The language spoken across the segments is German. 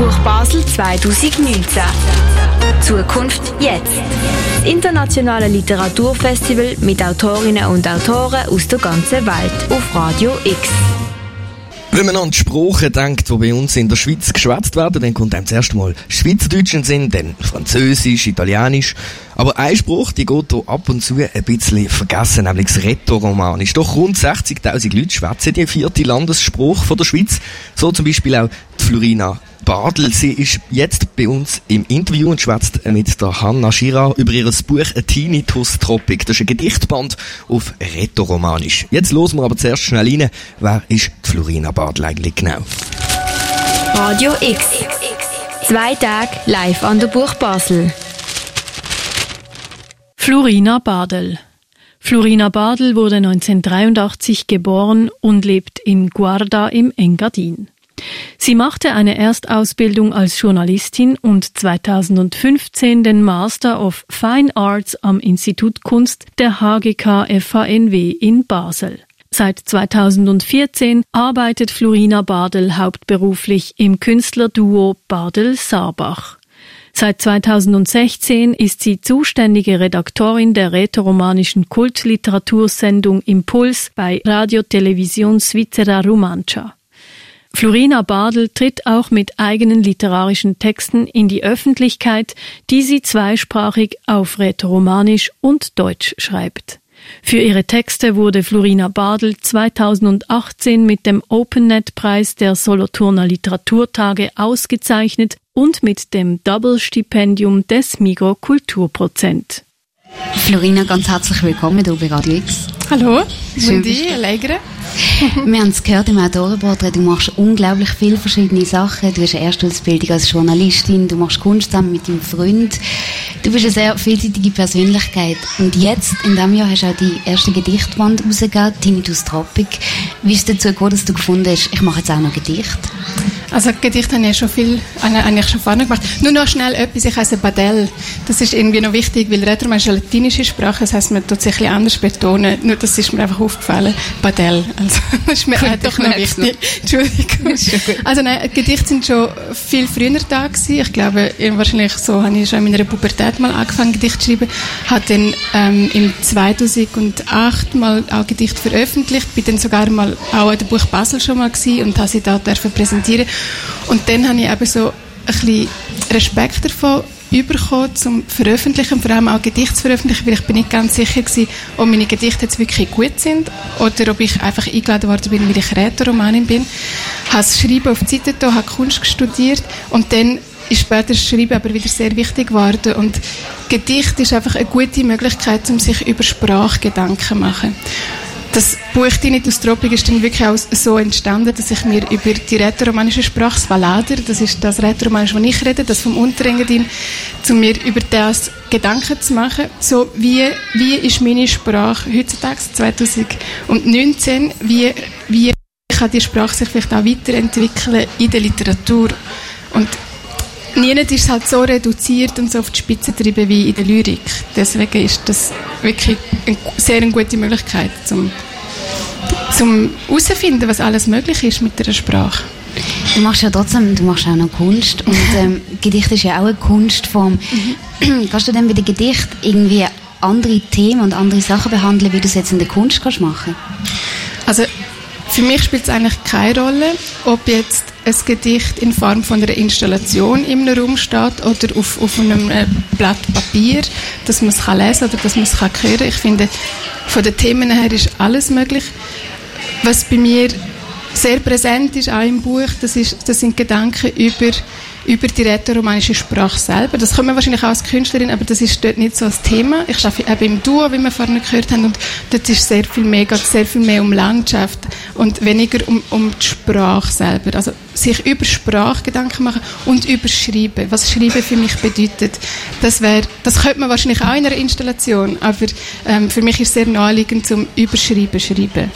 Buch Basel 2019. Zukunft jetzt. Das internationale Literaturfestival mit Autorinnen und Autoren aus der ganzen Welt auf Radio X. Wenn man an die Sprachen denkt, die bei uns in der Schweiz geschwätzt werden, dann kommt einem zuerst mal Schweizerdeutsch in Sinn, dann Französisch, Italienisch. Aber ein Spruch, die geht hier ab und zu ein bisschen vergessen, nämlich das Rätoromanisch. Doch rund 60.000 Leute schwätzen die vierte Landesspruch von der Schweiz. So zum Beispiel auch die Florina Badl. Sie ist jetzt bei uns im Interview und schwätzt mit der Hanna Schira über ihr Buch A Tinnitus Tropic. Das ist ein Gedichtband auf Rätoromanisch. Jetzt losen wir aber zuerst schnell rein. Wer ist die Florina Badl eigentlich genau? Radio X. Zwei Tage live an der Buch Basel. Florina Badel. Florina Badel wurde 1983 geboren und lebt in Guarda im Engadin. Sie machte eine Erstausbildung als Journalistin und 2015 den Master of Fine Arts am Institut Kunst der HGK FHNW in Basel. Seit 2014 arbeitet Florina Badel hauptberuflich im Künstlerduo Badel-Sarbach. Seit 2016 ist sie zuständige Redaktorin der rätoromanischen Kultliteratursendung Impuls bei Radio Television Svizzera Romancia. Florina Badel tritt auch mit eigenen literarischen Texten in die Öffentlichkeit, die sie zweisprachig auf Rätoromanisch und Deutsch schreibt. Für ihre Texte wurde Florina Badel 2018 mit dem OpenNet-Preis der Solothurner Literaturtage ausgezeichnet und mit dem Double-Stipendium des Migro Kulturprozent. Florina, ganz herzlich willkommen hier bei Radio X. Hallo, Schön, Allegre. Wir haben es gehört im Autorenporträt, du machst unglaublich viele verschiedene Sachen. Du hast eine Erstausbildung als Journalistin, du machst Kunst zusammen mit deinem Freund. Du bist eine sehr vielseitige Persönlichkeit. Und jetzt, in diesem Jahr, hast du auch die erste Gedichtband rausgegeben, Tinnitus Tropic. Wie ist es dazu gekommen, dass du gefunden hast, ich mache jetzt auch noch Gedicht? Also Gedicht habe ich schon viel, eigentlich schon vorne gemacht. Nur noch schnell etwas, ich heiße Badell. Das ist irgendwie noch wichtig, weil Rätoromanisch ist eine latinische Sprache, das heißt, man tut sich ein bisschen anders betonen. Nur das ist mir einfach aufgefallen. Badell. Also, das ist mir Gut, doch noch wichtig. Entschuldigung. Also nein, Gedichte sind schon viel früher da gewesen. Ich glaube, wahrscheinlich so habe ich schon in meiner Pubertät mal angefangen, Gedichte zu schreiben. Habe dann ähm, im 2008 mal auch Gedichte veröffentlicht. Bin dann sogar mal auch an der Buch Basel schon mal gewesen und habe sie da dürfen präsentieren. Und dann habe ich eben so ein bisschen Respekt davon bekommen zum Veröffentlichen, vor allem auch Gedichte zu veröffentlichen, weil ich bin nicht ganz sicher gewesen, ob meine Gedichte jetzt wirklich gut sind oder ob ich einfach eingeladen worden bin, weil ich Rätoromanin bin. Habe das Schreiben auf die Seite da, habe Kunst studiert und dann ist später das Schreiben aber wieder sehr wichtig geworden und Gedicht ist einfach eine gute Möglichkeit, um sich über Sprache Gedanken zu machen. Das Buch Tinnitus Tropic ist dann wirklich auch so entstanden, dass ich mir über die rätoromanische Sprache, das Valader, das ist das Rätoromanisch, das ich rede, das vom Unterengadin, zu mir über das Gedanken zu machen, so wie, wie ist meine Sprache heutzutage, 2019, wie, wie kann die Sprache sich vielleicht auch weiterentwickeln in der Literatur? Und Niemand ist halt so reduziert und so auf die Spitze getrieben wie in der Lyrik. Deswegen ist das wirklich eine sehr gute Möglichkeit, um zum herauszufinden, was alles möglich ist mit der Sprache. Du machst ja trotzdem, du machst auch noch Kunst und ähm, Gedicht ist ja auch eine Kunstform. Mhm. Kannst du denn bei dem Gedicht irgendwie andere Themen und andere Sachen behandeln, wie du es jetzt in der Kunst kannst machen? Also für mich spielt es eigentlich keine Rolle, ob jetzt ein Gedicht in Form von einer Installation im Raum steht oder auf, auf einem äh, Blatt Papier, dass man es kann lesen oder dass man es kann. Ich finde, von den Themen her ist alles möglich. Was bei mir sehr präsent ist, auch im Buch, das, ist, das sind Gedanken über über die rätoromanische Sprache selber. Das können wir wahrscheinlich auch als Künstlerin, aber das ist dort nicht so das Thema. Ich arbeite eben im Duo, wie wir vorhin gehört haben, und dort ist sehr viel mehr, geht sehr viel mehr um Landschaft und weniger um, um die Sprache selber. Also sich über Sprache Gedanken machen und über Schreiben. Was Schreiben für mich bedeutet, das wäre, das könnte man wahrscheinlich auch in einer Installation, aber ähm, für mich ist es sehr naheliegend zum Überschreiben, Schreiben.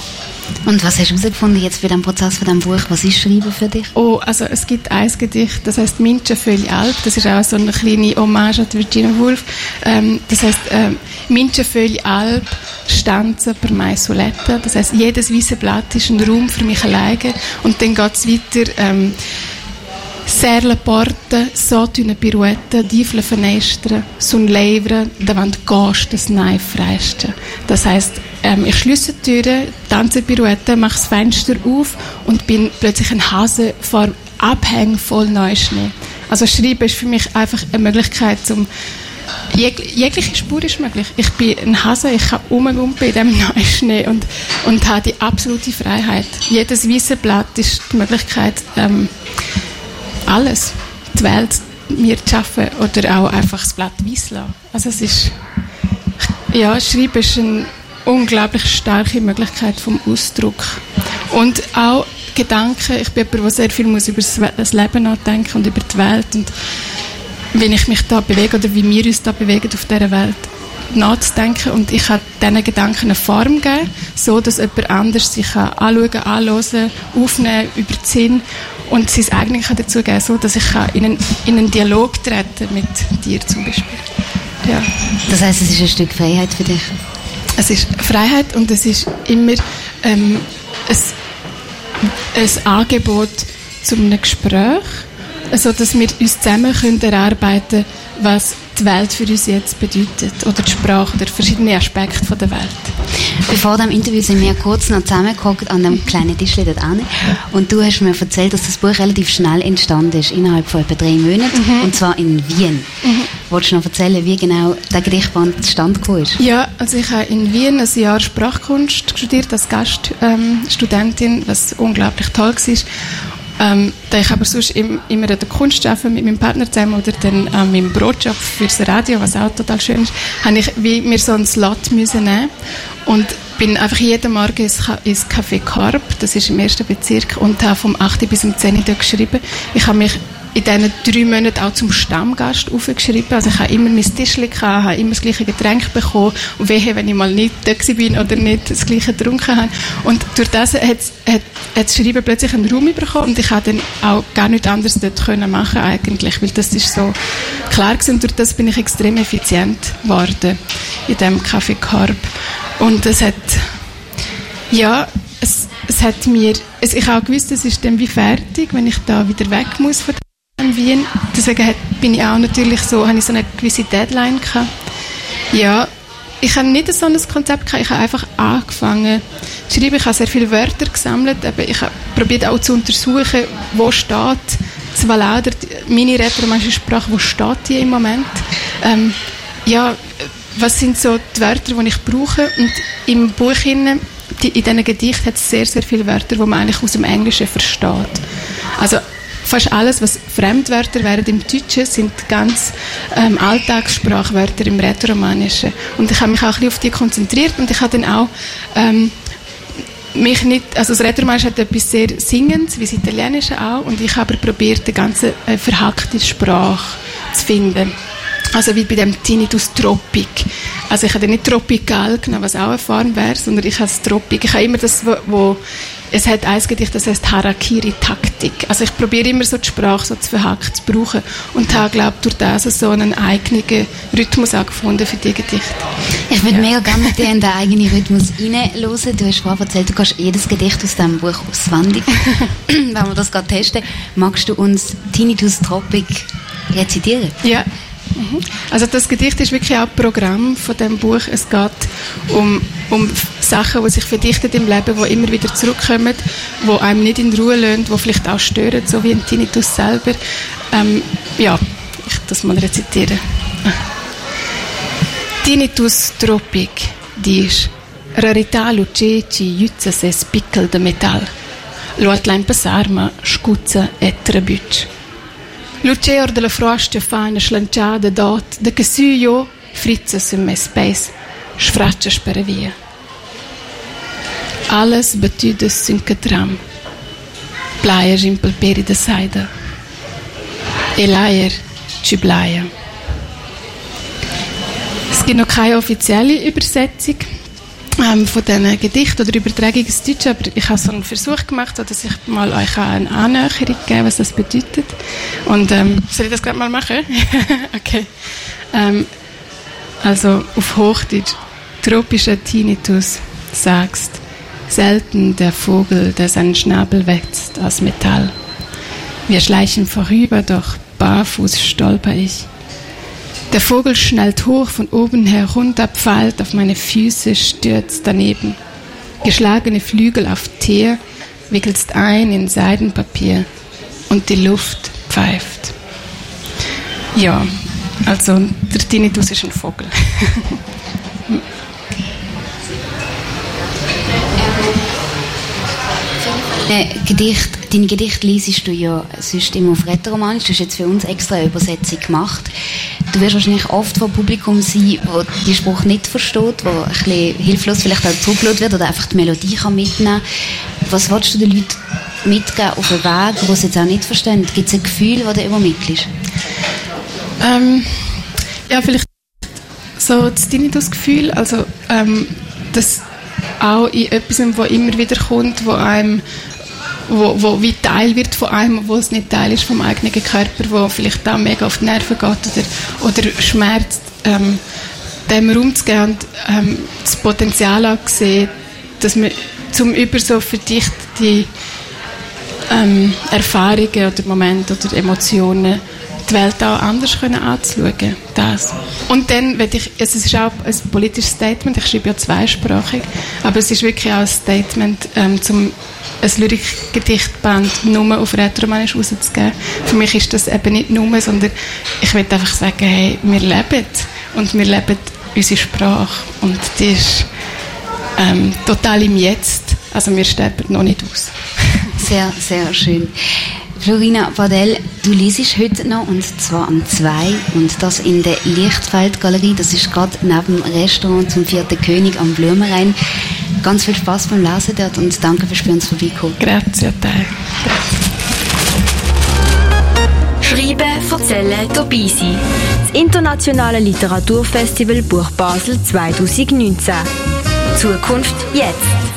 Und was hast du herausgefunden jetzt für den Prozess von dem Buch? Was ist Schreiben für dich? Oh, also es gibt ein Gedicht, das heißt Mince Völi Alp. Das ist auch so eine kleine Hommage an Virginia Woolf. Ähm, das heißt ähm, Mince Völi Alp, Stanze per mai soletta. Das heißt jedes weiße Blatt ist ein Raum für mich alleine. Und dann geht es weiter. Ähm, Serle Porte, Sotune Pirouette, Diefle Fenestre, Sun Levre, davant Gast das Nein freiste. Das heißt, ähm, ich schließe die Türe, tanze Pirouette, mache das Fenster auf und bin plötzlich ein Hase vor Abhängen voll Neuschnee. Also Schreiben ist für mich einfach eine Möglichkeit, zum Jeg jegliche Spur ist möglich. Ich bin ein Hase, ich kann rumgumpen in diesem Neuschnee und, und habe die absolute Freiheit. Jedes weiße Blatt ist die Möglichkeit, ähm, alles, die Welt mir zu schaffen oder auch einfach das Blatt weiß lassen. Also es ist, ja, Schreiben ist eine unglaublich starke Möglichkeit vom Ausdruck. Und auch Gedanken, ich bin jemand, der sehr viel muss über das Leben nachdenken und über die Welt und wie ich mich da bewege oder wie wir uns da bewegen auf dieser Welt nachzudenken und ich habe diesen Gedanken eine Form gegeben, so dass jemand anders sich anschauen, anhören, aufnehmen, überziehen und sein eigenes dazu geben, so dass ich in einen, in einen Dialog treten mit dir zum Beispiel. Ja. Das heißt, es ist ein Stück Freiheit für dich? Es ist Freiheit und es ist immer ähm, ein, ein Angebot zu einem Gespräch so dass wir uns zusammen können erarbeiten können, was die Welt für uns jetzt bedeutet oder die Sprache oder verschiedene Aspekte von der Welt. Bevor dem Interview sind wir kurz noch zusammengeguckt an einem kleinen Tisch dort an und du hast mir erzählt, dass das Buch relativ schnell entstanden ist, innerhalb von etwa drei Monaten mhm. und zwar in Wien. Mhm. Wolltest du noch erzählen, wie genau der Gedichtband zustande gekommen ist? Ja, also ich habe in Wien ein Jahr Sprachkunst studiert als Gaststudentin, ähm, was unglaublich toll war ähm, da ich aber sonst im, immer an der Kunst arbeite, mit meinem Partner zusammen oder dann mit dem Brotjob fürs Radio, was auch total schön ist, habe ich wie mir so einen Slot müssen nehmen und bin einfach jeden Morgen ins Café Karp, das ist im ersten Bezirk, und habe vom 8. bis um 10 Uhr geschrieben. Ich habe mich in diesen drei Monaten auch zum Stammgast aufgeschrieben. Also ich habe immer mein Tischchen gehabt, habe immer das gleiche Getränk bekommen und wehe, wenn ich mal nicht da bin oder nicht das gleiche getrunken habe. Und durch das hat, hat, hat das Schreiben plötzlich einen Raum bekommen und ich habe dann auch gar nichts anderes dort können machen eigentlich, weil das ist so klar gewesen. Und durch das bin ich extrem effizient geworden in diesem Carb. Und es hat, ja, es, es hat mir, es, ich habe auch gewusst, es ist dann wie fertig, wenn ich da wieder weg muss von in Wien. Deswegen bin ich auch natürlich so, habe ich so eine gewisse Deadline gehabt. Ja, ich habe nicht so ein Konzept gehabt, ich habe einfach angefangen zu schreiben. Ich habe sehr viele Wörter gesammelt, aber ich habe probiert auch zu untersuchen, wo steht Zwalauder, meine rätoromanische Sprache, wo steht die im Moment? Ähm, ja, was sind so die Wörter, die ich brauche? Und im Buch in, die, in diesen Gedichten hat es sehr, sehr viele Wörter, die man eigentlich aus dem Englischen versteht. Also fast alles, was Fremdwörter wären im Deutschen, sind ganz ähm, Alltagssprachwörter im Rätoromanischen. Und ich habe mich auch ein bisschen auf die konzentriert und ich habe dann auch ähm, mich nicht, also das Rätoromanisch hat etwas sehr Singendes, wie das Italienische auch, und ich habe probiert, eine ganze äh, verhackte Sprache zu finden. Also wie bei dem Tinnitus Tropik. Also ich habe nicht Tropikal genommen, was auch eine Form wäre, sondern ich habe das Tropik. Ich habe immer das, wo, wo es hat ein Gedicht, das heißt Harakiri-Taktik. Also ich probiere immer so die Sprache so zu verhackt zu brauchen und habe, glaube durch das so einen eigenen Rhythmus auch gefunden für die Gedichte. Ich würde ja. mega gerne mit dir in den eigenen Rhythmus reinhören. Du hast vorhin erzählt, du kannst jedes Gedicht aus diesem Buch auswendig. Wenn wir das gerade testen, magst du uns Tinnitus Tropic rezitieren? Ja. Also das Gedicht ist wirklich auch Programm von dem Buch. Es geht um, um Sachen, die sich verdichten im Leben, die immer wieder zurückkommen, die einem nicht in Ruhe lassen, die vielleicht auch stören, so wie ein Tinnitus selber. Ähm, ja, ich das mal rezitieren. Tinnitus tropic, diz. Rarità luceci, jutza se spickel de metal. Lo atlein passar, ma scuzza e trabucci. Luceor de la frosta fa una slanciada dot, de che su io frizza su me spes, sfraccia per via. Alles betudes sun catram. Plaier in palperi de saida. E laier ci. Es gibt noch keine offizielle Übersetzung ähm, von diesen Gedichten oder Übertragungen ins Deutsche, aber ich habe so einen Versuch gemacht, dass ich mal euch eine Annäherung gebe, was das bedeutet. Und ähm, soll ich das gerade mal machen? okay. Ähm, also auf Hochdeutsch, tropischer Tinnitus, sagst, selten der Vogel, der seinen Schnabel wächst aus Metall. Wir schleichen vorüber, doch barfuß stolper ich. Der Vogel schnellt hoch von oben herunter, pfeilt auf meine Füße, stürzt daneben. Geschlagene Flügel auf Teer, wickelst ein in Seidenpapier und die Luft pfeift. Ja, also der Tinnitus ist ein Vogel. Gedicht, deine Gedichte liest du ja sonst immer auf Rätoromanisch. Du hast jetzt für uns extra eine Übersetzung gemacht. Du wirst wahrscheinlich oft vor Publikum sein, wo die Spruch nicht versteht, wo ein bisschen hilflos vielleicht auch zurückgelassen wird oder einfach die Melodie kann mitnehmen Was willst du den Leuten mitgeben auf einen Weg, wo sie jetzt auch nicht verstehen? Gibt es ein Gefühl, das du übermittelst? Ähm, ja, vielleicht so das Tinnitus-Gefühl, also ähm, das auch in etwas, wo immer wieder kommt, wo einem wo, wo wie Teil wird von einem, wo es nicht Teil ist vom eigenen Körper, wo vielleicht auch mega auf die Nerven geht oder, oder schmerzt, ähm, dem Raum zu geben und ähm, das Potenzial auch sehen, dass man zum über so verdichtete ähm, Erfahrungen oder Momente oder Emotionen die Welt auch anders können anzuschauen. Das. Und dann, ich, es ist auch ein politisches Statement, ich schreibe ja zweisprachig, aber es ist wirklich auch ein Statement, ähm, zum ein Lyrikgedichtband nur auf Rätoromanisch rauszugeben. Für mich ist das eben nicht nur, sondern ich will einfach sagen, hey, wir leben und wir leben unsere Sprache und die ist ähm, total im Jetzt. Also wir sterben noch nicht aus. Sehr, sehr schön. Florina Badell, du liest heute noch, und zwar am 2 und das in der Lichtfeldgalerie. Das ist gerade neben dem Restaurant zum Vierten König am Blumenrhein. Ganz viel Spaß beim Lesen dort und danke fürs uns vorbeikommen. Grazie a te. Schreiben, erzählen, dabei sein. Das Internationale Literaturfestival Buch Basel 2019. Zukunft jetzt.